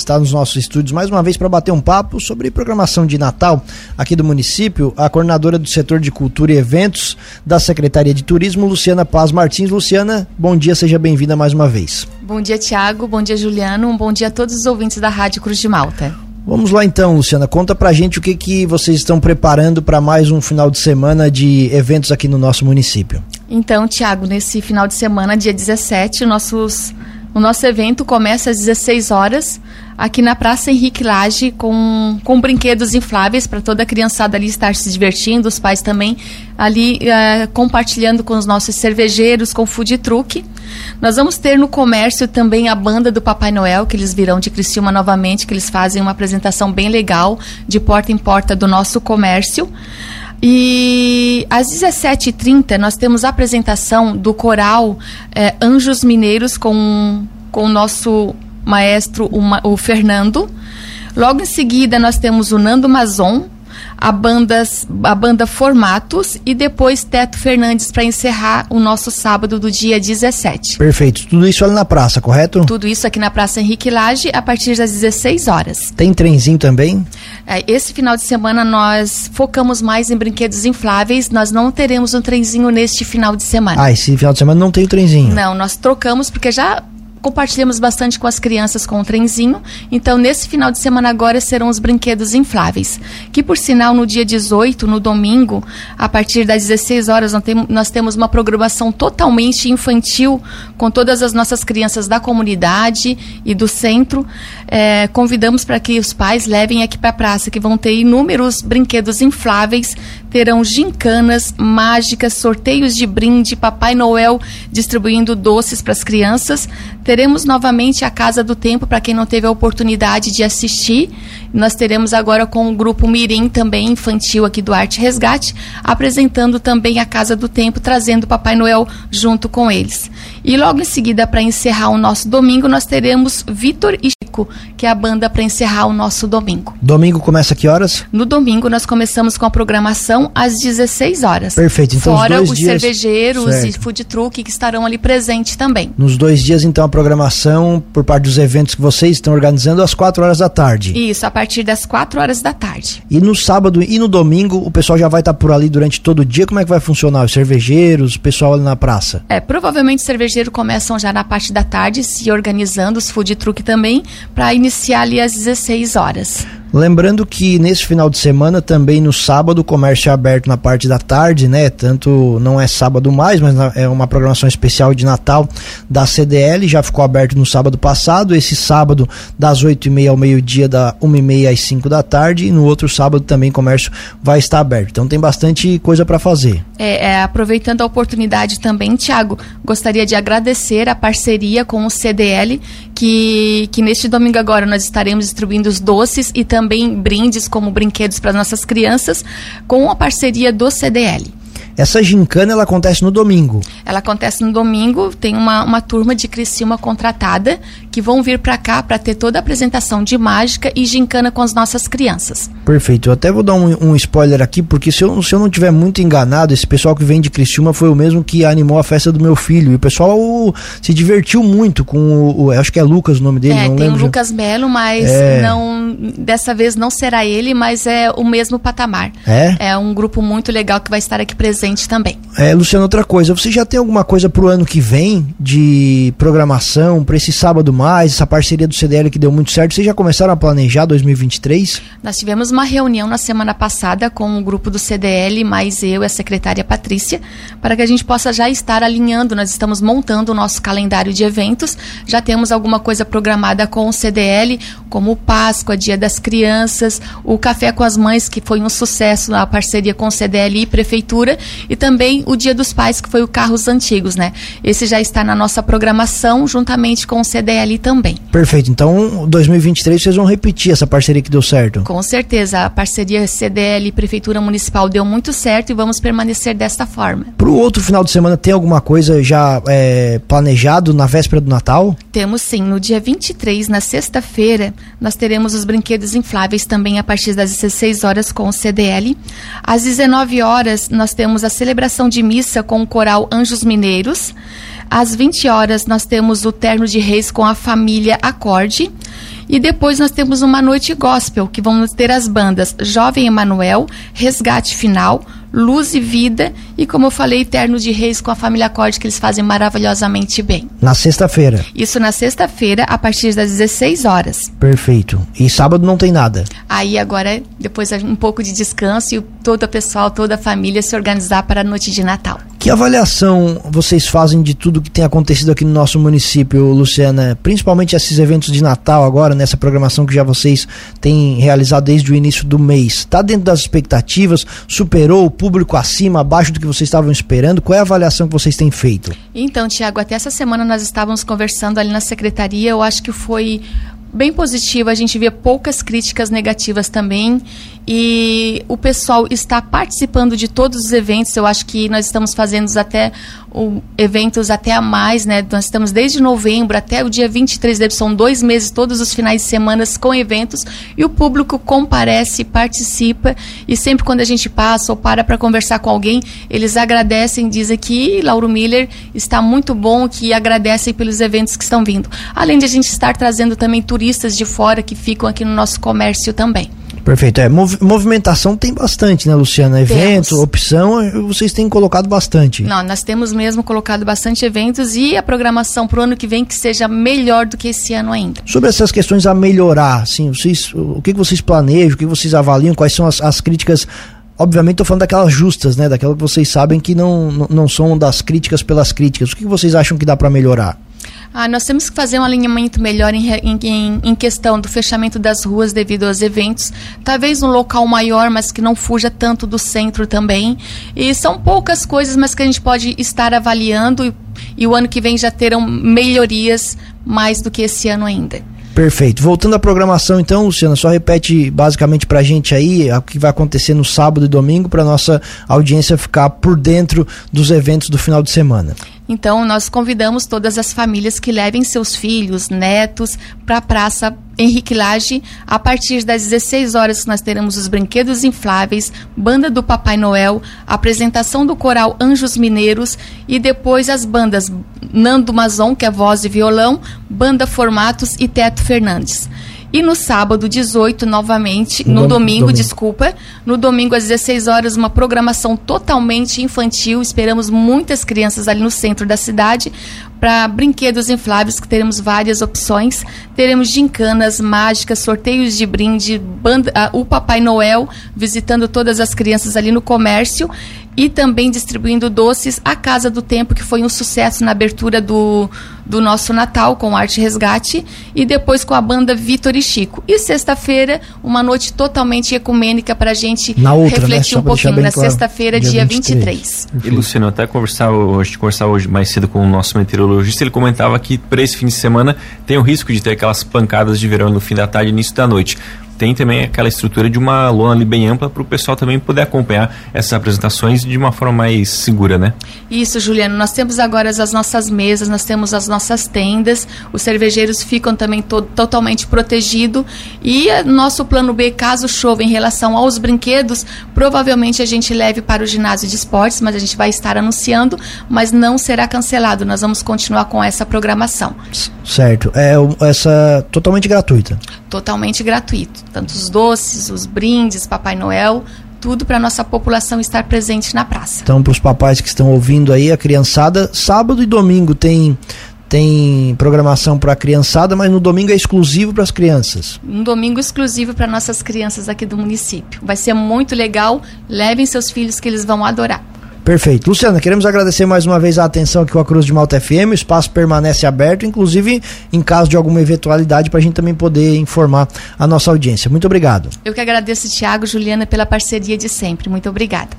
está nos nossos estúdios mais uma vez para bater um papo sobre programação de Natal aqui do município, a coordenadora do setor de cultura e eventos da Secretaria de Turismo, Luciana Paz Martins. Luciana, bom dia, seja bem-vinda mais uma vez. Bom dia, Tiago. Bom dia, Juliano. Um bom dia a todos os ouvintes da Rádio Cruz de Malta. Vamos lá então, Luciana, conta pra gente o que, que vocês estão preparando para mais um final de semana de eventos aqui no nosso município. Então, Tiago, nesse final de semana, dia 17, nossos, o nosso evento começa às 16 horas aqui na Praça Henrique Lage com, com brinquedos infláveis para toda a criançada ali estar se divertindo, os pais também ali uh, compartilhando com os nossos cervejeiros, com food truck. Nós vamos ter no comércio também a banda do Papai Noel, que eles virão de Criciúma novamente, que eles fazem uma apresentação bem legal de porta em porta do nosso comércio. E às 17h30 nós temos a apresentação do coral eh, Anjos Mineiros com, com o nosso maestro o, o Fernando. Logo em seguida nós temos o Nando Mazon, a, bandas, a banda Formatos e depois Teto Fernandes para encerrar o nosso sábado do dia 17. Perfeito. Tudo isso ali na praça, correto? Tudo isso aqui na Praça Henrique Lage a partir das 16 horas. Tem trenzinho também? É, esse final de semana nós focamos mais em brinquedos infláveis. Nós não teremos um trenzinho neste final de semana. Ah, esse final de semana não tem o trenzinho? Não, nós trocamos porque já compartilhamos bastante com as crianças com o trenzinho. Então, nesse final de semana agora serão os brinquedos infláveis. Que, por sinal, no dia 18, no domingo, a partir das 16 horas, nós temos uma programação totalmente infantil com todas as nossas crianças da comunidade e do centro. É, convidamos para que os pais levem aqui para a praça, que vão ter inúmeros brinquedos infláveis, terão gincanas, mágicas, sorteios de brinde, Papai Noel distribuindo doces para as crianças Teremos novamente a Casa do Tempo para quem não teve a oportunidade de assistir. Nós teremos agora com o grupo Mirim também infantil aqui do Arte Resgate, apresentando também a Casa do Tempo, trazendo Papai Noel junto com eles. E logo em seguida, para encerrar o nosso domingo, nós teremos Vitor e Que é a banda para encerrar o nosso domingo. Domingo começa que horas? No domingo nós começamos com a programação às 16 horas. Perfeito. Então Fora os, os dias... cervejeiros certo. e food truck que estarão ali presentes também. Nos dois dias então a programação por parte dos eventos que vocês estão organizando às 4 horas da tarde. Isso, a partir das 4 horas da tarde. E no sábado e no domingo o pessoal já vai estar por ali durante todo o dia. Como é que vai funcionar? Os cervejeiros, o pessoal ali na praça? É, provavelmente os cervejeiros começam já na parte da tarde, se organizando, os food truck também, para iniciar ali às 16 horas. Lembrando que nesse final de semana, também no sábado, o comércio é aberto na parte da tarde, né? Tanto não é sábado mais, mas é uma programação especial de Natal da CDL, já ficou aberto no sábado passado. Esse sábado, das 8h30 ao meio-dia, da 1h30 às 5 da tarde. E no outro sábado também o comércio vai estar aberto. Então tem bastante coisa para fazer. É, é, aproveitando a oportunidade também, Tiago, gostaria de agradecer a parceria com o CDL, que, que neste domingo agora nós estaremos distribuindo os doces e também também brindes como brinquedos para nossas crianças, com a parceria do CDL. Essa gincana ela acontece no domingo. Ela acontece no domingo, tem uma, uma turma de Criciúma contratada que vão vir para cá para ter toda a apresentação de mágica e gincana com as nossas crianças. Perfeito. Eu até vou dar um, um spoiler aqui, porque se eu, se eu não tiver muito enganado, esse pessoal que vem de Criciúma foi o mesmo que animou a festa do meu filho. E o pessoal o, se divertiu muito com o, o, Acho que é Lucas o nome dele, é, não tem lembro. o Lucas Melo, mas é... não. Dessa vez não será ele, mas é o mesmo patamar. É? É um grupo muito legal que vai estar aqui presente presente também. É, Luciano, outra coisa, você já tem alguma coisa para o ano que vem de programação para esse sábado mais, essa parceria do CDL que deu muito certo? Vocês já começaram a planejar 2023? Nós tivemos uma reunião na semana passada com o grupo do CDL, mais eu e a secretária Patrícia, para que a gente possa já estar alinhando. Nós estamos montando o nosso calendário de eventos, já temos alguma coisa programada com o CDL, como o Páscoa, Dia das Crianças, o Café com as Mães, que foi um sucesso na parceria com o CDL e Prefeitura, e também o Dia dos Pais, que foi o Carros Antigos, né? Esse já está na nossa programação, juntamente com o CDL também. Perfeito. Então, 2023 vocês vão repetir essa parceria que deu certo? Com certeza. A parceria CDL Prefeitura Municipal deu muito certo e vamos permanecer desta forma. Para o outro final de semana, tem alguma coisa já é, planejado na véspera do Natal? Temos sim. No dia 23, na sexta-feira, nós teremos os brinquedos infláveis também a partir das 16 horas com o CDL. Às 19 horas, nós temos a celebração de missa com o coral Anjos Mineiros. Às 20 horas, nós temos o Terno de Reis com a família Acorde. E depois nós temos uma noite gospel, que vamos ter as bandas Jovem Emanuel, Resgate Final, Luz e Vida e, como eu falei, Terno de Reis com a família Acorde, que eles fazem maravilhosamente bem. Na sexta-feira. Isso na sexta-feira, a partir das 16 horas. Perfeito. E sábado não tem nada. Aí agora, depois um pouco de descanso e todo o pessoal, toda a família se organizar para a noite de Natal. Que avaliação vocês fazem de tudo que tem acontecido aqui no nosso município, Luciana? Principalmente esses eventos de Natal agora, nessa programação que já vocês têm realizado desde o início do mês. Está dentro das expectativas? Superou o público acima, abaixo do que vocês estavam esperando? Qual é a avaliação que vocês têm feito? Então, Tiago, até essa semana nós estávamos conversando ali na secretaria. Eu acho que foi bem positiva, a gente vê poucas críticas negativas também e o pessoal está participando de todos os eventos. Eu acho que nós estamos fazendo até o, eventos até a mais, né? Nós estamos desde novembro até o dia 23 de são dois meses, todos os finais de semana com eventos e o público comparece, participa e sempre quando a gente passa ou para para conversar com alguém, eles agradecem, dizem que Lauro Miller está muito bom, que agradecem pelos eventos que estão vindo. Além de a gente estar trazendo também turistas de fora que ficam aqui no nosso comércio também. Perfeito. É, mov movimentação tem bastante, né, Luciana? Evento, temos. opção, vocês têm colocado bastante. Não, nós temos mesmo colocado bastante eventos e a programação para o ano que vem que seja melhor do que esse ano ainda. Sobre essas questões a melhorar, assim, vocês, o que, vocês planejam, o que vocês avaliam, quais são as, as críticas obviamente estou falando daquelas justas, né? Daquelas que vocês sabem que não, não, não são das críticas pelas críticas. O que vocês acham que dá para melhorar? Ah, nós temos que fazer um alinhamento melhor em, em, em, questão do fechamento das ruas devido aos eventos. Talvez um local maior, mas que não fuja tanto do centro também. E são poucas coisas, mas que a gente pode estar avaliando e, e o ano que vem já terão melhorias mais do que esse ano ainda. Perfeito. Voltando à programação, então, Luciana, só repete basicamente pra gente aí o que vai acontecer no sábado e domingo para nossa audiência ficar por dentro dos eventos do final de semana. Então, nós convidamos todas as famílias que levem seus filhos, netos, para a Praça Henrique Lage. A partir das 16 horas, nós teremos os brinquedos infláveis, banda do Papai Noel, apresentação do coral Anjos Mineiros e depois as bandas Nando Mazon, que é voz e violão, banda Formatos e Teto Fernandes. E no sábado, 18, novamente, no, no domingo, domingo, desculpa, no domingo às 16 horas, uma programação totalmente infantil. Esperamos muitas crianças ali no centro da cidade para brinquedos infláveis, que teremos várias opções. Teremos gincanas mágicas, sorteios de brinde, banda, uh, o Papai Noel visitando todas as crianças ali no comércio e também distribuindo doces à Casa do Tempo, que foi um sucesso na abertura do, do nosso Natal com Arte Resgate e depois com a banda Vitor e Chico. E sexta-feira, uma noite totalmente ecumênica para a gente na outra, né? refletir né? um pouquinho. Na claro, sexta-feira, dia, dia 23. 23. E Luciano, até conversar hoje, conversar hoje mais cedo com o nosso meteorologista, ele comentava que para esse fim de semana tem o risco de ter aquelas pancadas de verão no fim da tarde e início da noite tem também aquela estrutura de uma lona ali bem ampla para o pessoal também poder acompanhar essas apresentações de uma forma mais segura, né? Isso, Juliano. Nós temos agora as nossas mesas, nós temos as nossas tendas, os cervejeiros ficam também to totalmente protegidos e nosso plano B, caso chova em relação aos brinquedos, provavelmente a gente leve para o ginásio de esportes, mas a gente vai estar anunciando, mas não será cancelado. Nós vamos continuar com essa programação. Certo. É essa totalmente gratuita. Totalmente gratuito tanto os doces, os brindes, Papai Noel, tudo para nossa população estar presente na praça. Então, para os papais que estão ouvindo aí, a criançada, sábado e domingo tem tem programação para a criançada, mas no domingo é exclusivo para as crianças. Um domingo exclusivo para nossas crianças aqui do município. Vai ser muito legal. Levem seus filhos que eles vão adorar. Perfeito. Luciana, queremos agradecer mais uma vez a atenção aqui com a Cruz de Malta FM. O espaço permanece aberto, inclusive em caso de alguma eventualidade, para a gente também poder informar a nossa audiência. Muito obrigado. Eu que agradeço, Tiago, Juliana, pela parceria de sempre. Muito obrigada.